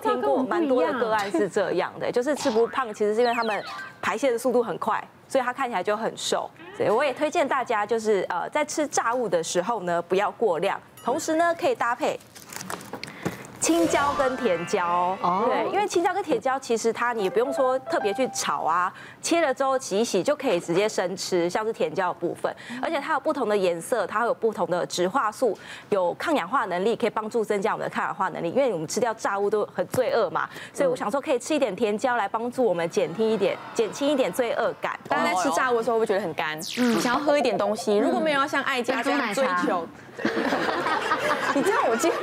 听过蛮多的个案是这样的，就是吃不胖，其实是因为他们排泄的速度很快，所以他看起来就很瘦。所以我也推荐大家，就是呃在吃炸物的时候呢，不要过量，同时呢可以搭配。青椒跟甜椒，对，因为青椒跟甜椒其实它你也不用说特别去炒啊，切了之后洗一洗就可以直接生吃，像是甜椒的部分，而且它有不同的颜色，它会有不同的植化素，有抗氧化能力，可以帮助增加我们的抗氧化能力。因为我们吃掉炸物都很罪恶嘛，所以我想说可以吃一点甜椒来帮助我们减轻一点，减轻一点罪恶感。大家在吃炸物的时候会不会觉得很干？嗯，想要喝一点东西，如果没有要像爱家这样追求。你知道我今天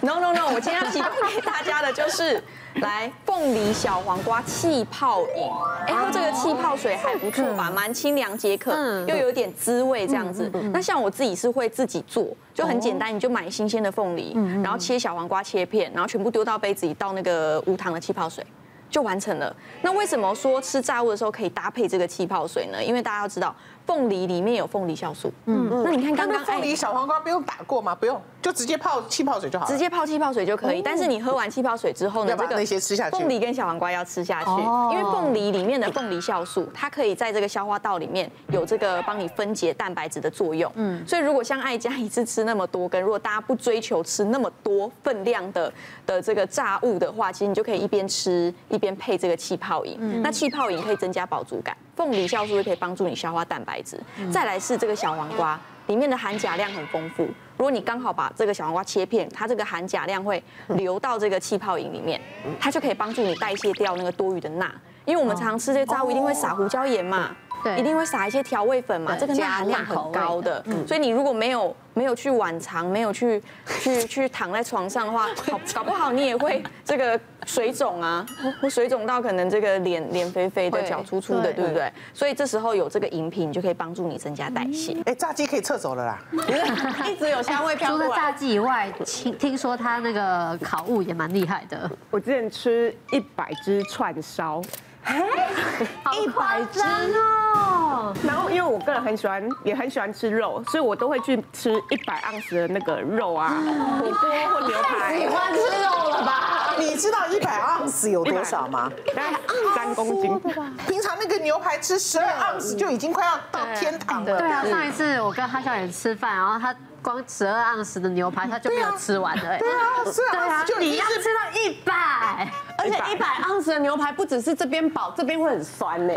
，no no no，我今天要提供给大家的就是来凤梨小黄瓜气泡饮。哎，喝这个气泡水还不错吧？蛮清凉解渴，又有点滋味这样子。那像我自己是会自己做，就很简单，你就买新鲜的凤梨，然后切小黄瓜切片，然后全部丢到杯子里，倒那个无糖的气泡水，就完成了。那为什么说吃炸物的时候可以搭配这个气泡水呢？因为大家要知道。凤梨里面有凤梨酵素，嗯，那你看刚刚凤梨小黄瓜不用打过吗？不用，就直接泡气泡水就好。直接泡气泡水就可以。但是你喝完气泡水之后呢，这个那些吃下去，凤梨跟小黄瓜要吃下去，因为凤梨里面的凤梨酵素，它可以在这个消化道里面有这个帮你分解蛋白质的作用。嗯，所以如果像爱家一次吃那么多根，如果大家不追求吃那么多分量的的这个炸物的话，其实你就可以一边吃一边配这个气泡饮。那气泡饮可以增加饱足感。凤梨酵素就可以帮助你消化蛋白质，再来是这个小黄瓜，里面的含钾量很丰富。如果你刚好把这个小黄瓜切片，它这个含钾量会流到这个气泡饮里面，它就可以帮助你代谢掉那个多余的钠。因为我们常常吃这些炸物一定会撒胡椒盐嘛，对，一定会撒一些调味粉嘛，这个钠含量很高的，所以你如果没有。没有去晚肠，没有去去去躺在床上的话，搞搞不好你也会这个水肿啊，会水肿到可能这个脸脸肥肥的，脚粗粗的，对不对？所以这时候有这个饮品就可以帮助你增加代谢。哎，炸鸡可以撤走了啦，一直有香味飘。除了炸鸡以外，听听说他那个烤物也蛮厉害的。我之前吃一百只串烧。哎，一百只哦！然后因为我个人很喜欢，也很喜欢吃肉，所以我都会去吃一百盎司的那个肉啊，火锅或牛排。喜欢吃肉了吧？你知道一百盎司有多少吗？大概三公斤。平常那个牛排吃十二盎司就已经快要到天堂了。对啊，上一次我跟哈小妍吃饭，然后他。光十二盎司的牛排，他就没有吃完的。对啊，是啊，对啊，就你要吃到一百，而且一百盎司的牛排不只是这边饱，这边会很酸呢，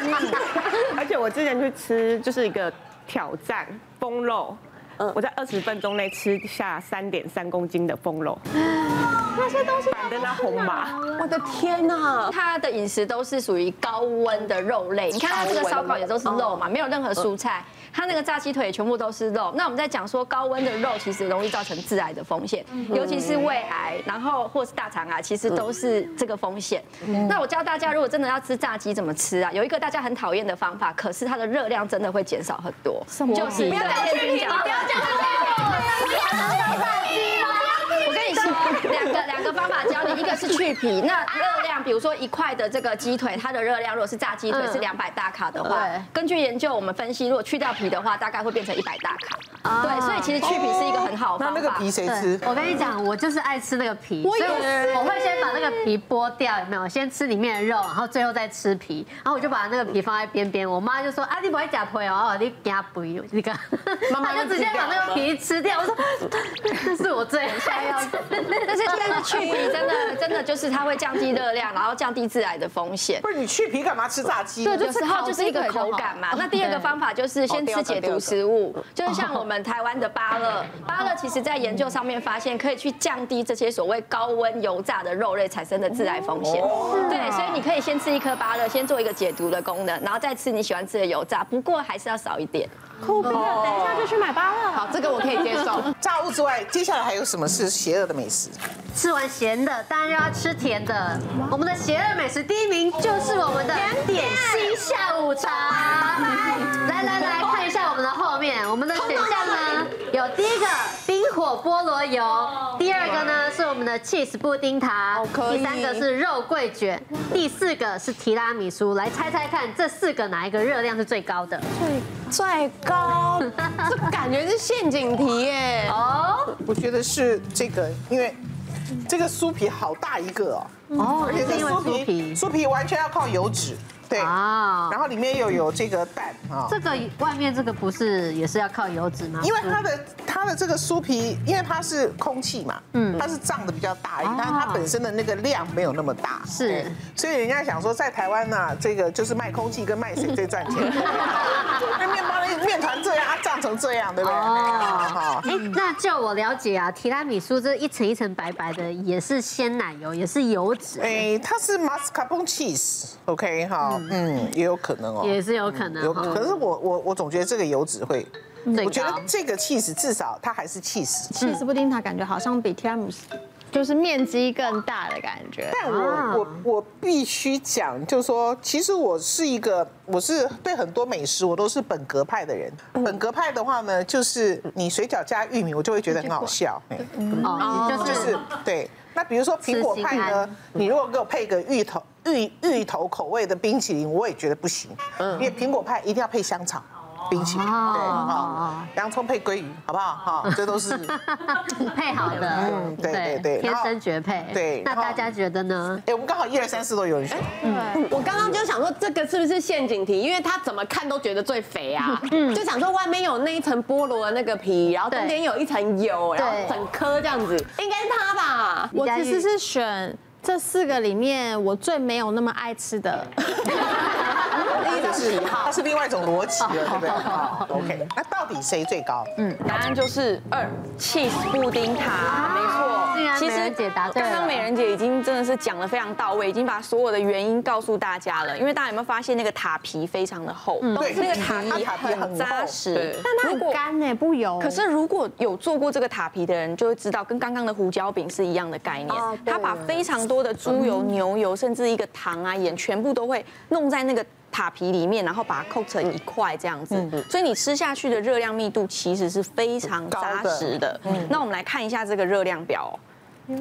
酸的。而且我之前去吃就是一个挑战风肉，我在二十分钟内吃下三点三公斤的风肉。那些东西板凳那红马，我的天呐！他的饮食都是属于高温的肉类，你看他这个烧烤也都是肉嘛，没有任何蔬菜。它那个炸鸡腿全部都是肉，那我们在讲说高温的肉其实容易造成致癌的风险，尤其是胃癌，然后或是大肠癌，其实都是这个风险。那我教大家，如果真的要吃炸鸡怎么吃啊？有一个大家很讨厌的方法，可是它的热量真的会减少很多，就是不要讲去皮，不要讲两个两个方法教你，一个是去皮，那热量，比如说一块的这个鸡腿，它的热量如果是炸鸡腿是两百大卡的话，根据研究我们分析，如果去掉皮的话，大概会变成一百大卡。对，所以其实去皮是一个很好的方法。那那个皮谁吃？我跟你讲，我就是爱吃那个皮，所以我会先把那个皮剥掉，有没有？先吃里面的肉，然后最后再吃皮，然后我就把那个皮放在边边。我妈就说：“啊，你不会夹皮哦，你夹皮，你看。”妈妈就直接把那个皮吃掉。我说：“这是我最想要的。”但是但是去皮真的真的就是它会降低热量，然后降低致癌的风险。不是你去皮干嘛吃炸鸡？对，有时候就是一个口感嘛。那第二个方法就是先吃解毒食物，就是像我们台湾的芭乐，芭乐其实在研究上面发现可以去降低这些所谓高温油炸的肉类产生的致癌风险。对，所以你可以先吃一颗芭乐，先做一个解毒的功能，然后再吃你喜欢吃的油炸，不过还是要少一点。酷毙了，等一下就去买芭乐。好，这个我可以接受。炸物之外，接下来还有什么是邪恶的美食？吃完咸的，当然要吃甜的。我们的邪恶美食第一名就是我们的点心下午茶。来来来看一下我们的后面，我们的选项呢有第一个冰火菠萝油，第二个呢是我们的 cheese 布丁塔，第三个是肉桂卷，第四个是提拉米苏。来猜猜看，这四个哪一个热量是最高的？最最高，这感觉是陷阱题耶。哦，我觉得是这个，因为。这个酥皮好大一个哦，哦，而且这是因为酥皮酥皮。完全要靠油脂，对，啊然后里面又有这个蛋啊。这个外面这个不是也是要靠油脂吗？因为它的它的这个酥皮，因为它是空气嘛，嗯，它是胀的比较大但是它本身的那个量没有那么大，是所以人家想说在台湾呢，这个就是卖空气跟卖水最赚钱，那面包的面团这样，它胀成这样，对不对？哦好，哎，那就我了解啊，提拉米苏这一层一层白白的，也是鲜奶油，也是油脂，哎，它是 mascarpone cheese，OK 哈，嗯，也有可能哦，也是有可能有可。是我我我总觉得这个油脂会，我觉得这个 cheese 至少它还是 cheese。cheese 布丁塔感觉好像比提拉米苏就是面积更大的感觉。但啊我我我必须讲，就是说，其实我是一个，我是对很多美食我都是本格派的人。本格派的话呢，就是你水饺加玉米，我就会觉得很好笑。哎哦，就就是是对。那比如说苹果派呢，你如果给我配个芋头芋芋头口味的冰淇淋，我也觉得不行，因为苹果派一定要配香草。冰淇淋，对哈，洋葱配鲑鱼，好不好？哈，这都是 配好的，嗯对对对天生绝配。对那大家觉得呢？哎，我们刚好一二三四都有人选。我刚刚就想说，这个是不是陷阱题？因为他怎么看都觉得最肥啊，嗯就想说外面有那一层菠萝的那个皮，然后中间有一层油，然后整颗这样子，应该是他吧？我其实是选这四个里面我最没有那么爱吃的。这是它是另外一种逻辑了，对不对？，OK。那到底谁最高？嗯，答案就是二，cheese 布丁塔，没错。竟然美人姐答刚刚美人姐已经真的是讲的非常到位，已经把所有的原因告诉大家了。因为大家有没有发现那个塔皮非常的厚，对那个塔皮很很扎实对。但它很干呢，不油。可是如果有做过这个塔皮的人，就会知道跟刚刚的胡椒饼是一样的概念。他把非常多的猪油、牛油，甚至一个糖啊、盐，全部都会弄在那个塔皮里面，然后把它扣成一块这样子。所以你吃下去的热量密度其实是非常扎实的。那我们来看一下这个热量表哦。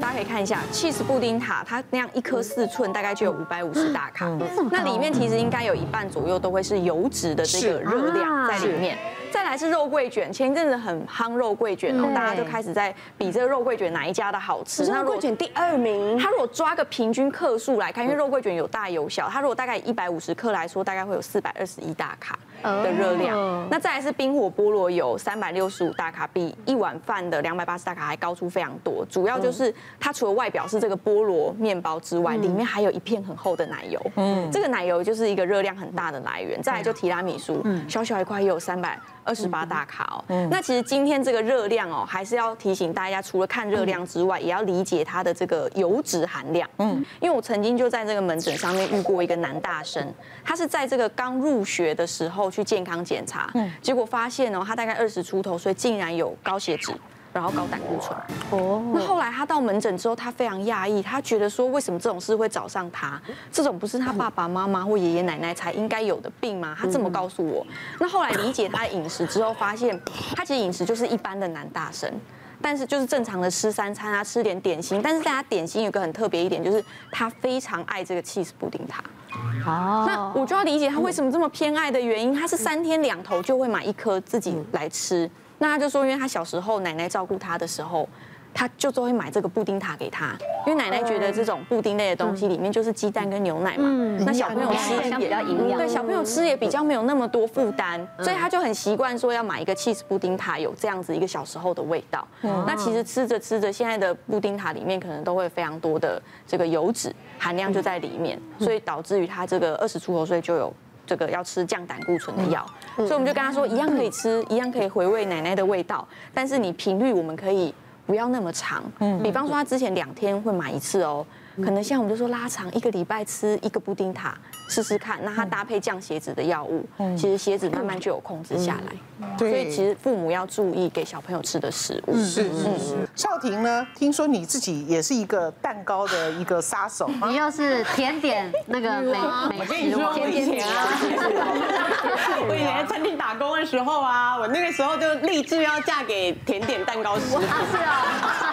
大家可以看一下，cheese 布丁塔，它那样一颗四寸，大概就有五百五十大卡。那里面其实应该有一半左右都会是油脂的这个热量在里面。再来是肉桂卷，前一阵子很夯肉桂卷哦，大家就开始在比这个肉桂卷哪一家的好吃。那肉桂卷第二名，它如果抓个平均克数来看，因为肉桂卷有大有小，它如果大概一百五十克来说，大概会有四百二十一大卡的热量。那再来是冰火菠萝油，三百六十五大卡，比一碗饭的两百八十大卡还高出非常多。主要就是它除了外表是这个菠萝面包之外，里面还有一片很厚的奶油。嗯，这个奶油就是一个热量很大的来源。再来就提拉米苏，小小一块也有三百。二十八大卡哦，那其实今天这个热量哦，还是要提醒大家，除了看热量之外，也要理解它的这个油脂含量。嗯，因为我曾经就在这个门诊上面遇过一个男大生，他是在这个刚入学的时候去健康检查，结果发现哦，他大概二十出头，所以竟然有高血脂。然后高胆固醇哦，那后来他到门诊之后，他非常讶异，他觉得说，为什么这种事会找上他？这种不是他爸爸妈妈或爷爷奶奶才应该有的病吗？他这么告诉我。那后来理解他的饮食之后，发现他其实饮食就是一般的男大生，但是就是正常的吃三餐啊，吃点点心。但是大家点心有个很特别一点，就是他非常爱这个 cheese 布丁塔。哦，那我就要理解他为什么这么偏爱的原因。他是三天两头就会买一颗自己来吃。那他就说，因为他小时候奶奶照顾他的时候，他就都会买这个布丁塔给他，因为奶奶觉得这种布丁类的东西里面就是鸡蛋跟牛奶嘛，那小朋友吃也比较营养，对，小朋友吃也比较没有那么多负担，所以他就很习惯说要买一个 cheese 布丁塔，有这样子一个小时候的味道。那其实吃着吃着，现在的布丁塔里面可能都会非常多的这个油脂含量就在里面，所以导致于他这个二十出头岁就有。这个要吃降胆固醇的药，所以我们就跟他说，一样可以吃，一样可以回味奶奶的味道，但是你频率我们可以不要那么长，比方说他之前两天会买一次哦。可能像我们就说拉长一个礼拜吃一个布丁塔试试看，那它搭配降血脂的药物，其实血脂慢慢就有控制下来。所以其实父母要注意给小朋友吃的食物。是是是。少婷呢？听说你自己也是一个蛋糕的一个杀手。你又是甜点那个美美食甜点啊！我以前 在餐厅打工的时候啊，我那个时候就立志要嫁给甜点蛋糕师。是啊。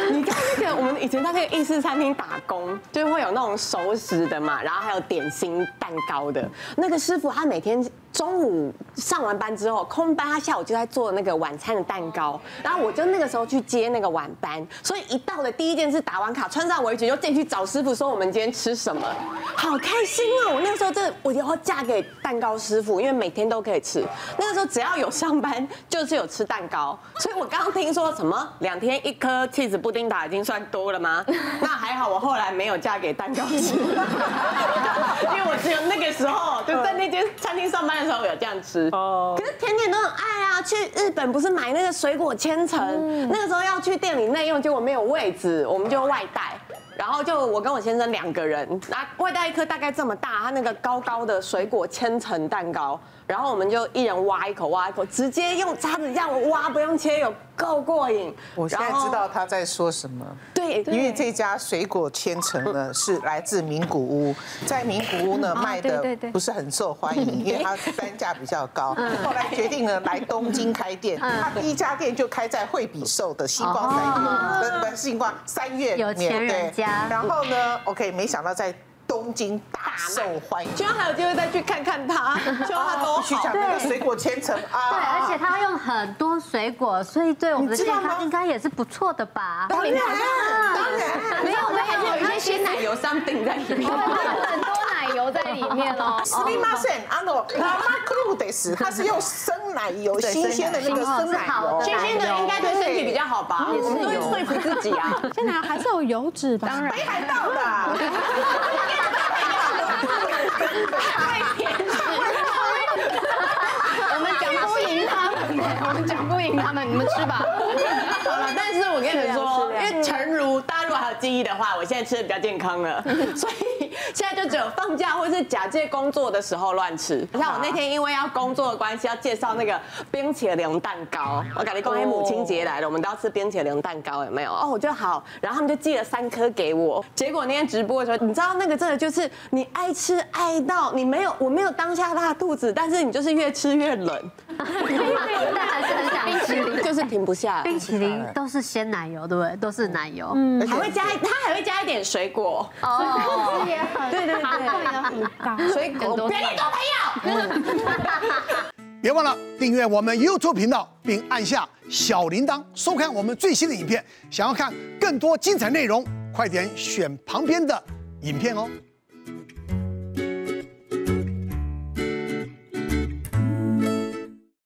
你看那个我们以前在那个意式餐厅。打工就会有那种熟食的嘛，然后还有点心蛋糕的那个师傅，他每天中午上完班之后，空班他下午就在做那个晚餐的蛋糕，然后我就那个时候去接那个晚班，所以一到的第一件事打完卡，穿上围裙就进去找师傅说我们今天吃什么，好开心啊！我那个时候真的我以后嫁给蛋糕师傅，因为每天都可以吃。那个时候只要有上班就是有吃蛋糕，所以我刚刚听说什么两天一颗起司布丁塔已经算多了吗？那还好我后来没有嫁给蛋糕师，因为我只有那个时候就在那间餐厅上班的时候有这样吃。哦，可是甜点都很爱啊！去日本不是买那个水果千层，那个时候要去店里内用，结果没有位置，我们就外带。然后就我跟我先生两个人，拿外带一颗大概这么大，它那个高高的水果千层蛋糕。然后我们就一人挖一口，挖一口，直接用叉子这样挖，不用切，有够过瘾。我现在知道他在说什么。对，因为这家水果千层呢是来自名古屋，在名古屋呢卖的不是很受欢迎，因为它单价比较高。后来决定呢来东京开店，他第一家店就开在惠比寿的星光三月，不是星光三月有钱人家。然后呢，OK，没想到在。东京大受欢迎，希望还有机会再去看看它，希望它都好。去讲那个水果千层。啊，对，而且它用很多水果，所以对我们的健康应该也是不错的吧？当然，当然，没有，我们还是有一些鲜奶油商顶在里面，油在里面哦。すみません，あの生クリームです，它是用生奶油，新鲜的那个生奶油，新鲜的应该对身体比较好吧？我们都会说服自己啊，鲜奶油还是有油脂吧？当然，北海道的。太甜了，我们讲不赢他们，我们讲不赢他们，你们吃吧。好了，但是我跟你们说，因为诚如大家如果还有记忆的话，我现在吃的比较健康了，所以 现在就只有放假或是假借工作的时候乱吃。像我那天因为要工作的关系，要介绍那个冰淇淋蛋糕，我感觉公母亲节来了，我们都要吃冰淇淋蛋糕，有没有？哦，我就好，然后他们就寄了三颗给我。结果那天直播的时候，你知道那个真的就是你爱吃爱到你没有，我没有当下拉肚子，但是你就是越吃越冷。就是停不下。冰淇淋都是鲜奶油，对不对？都是奶油，嗯，还会加，它还会加一点水果。哦，对对对，水果多，别的都没有。别忘了订阅我们 YouTube 频道，并按下小铃铛，收看我们最新的影片。想要看更多精彩内容，快点选旁边的影片哦。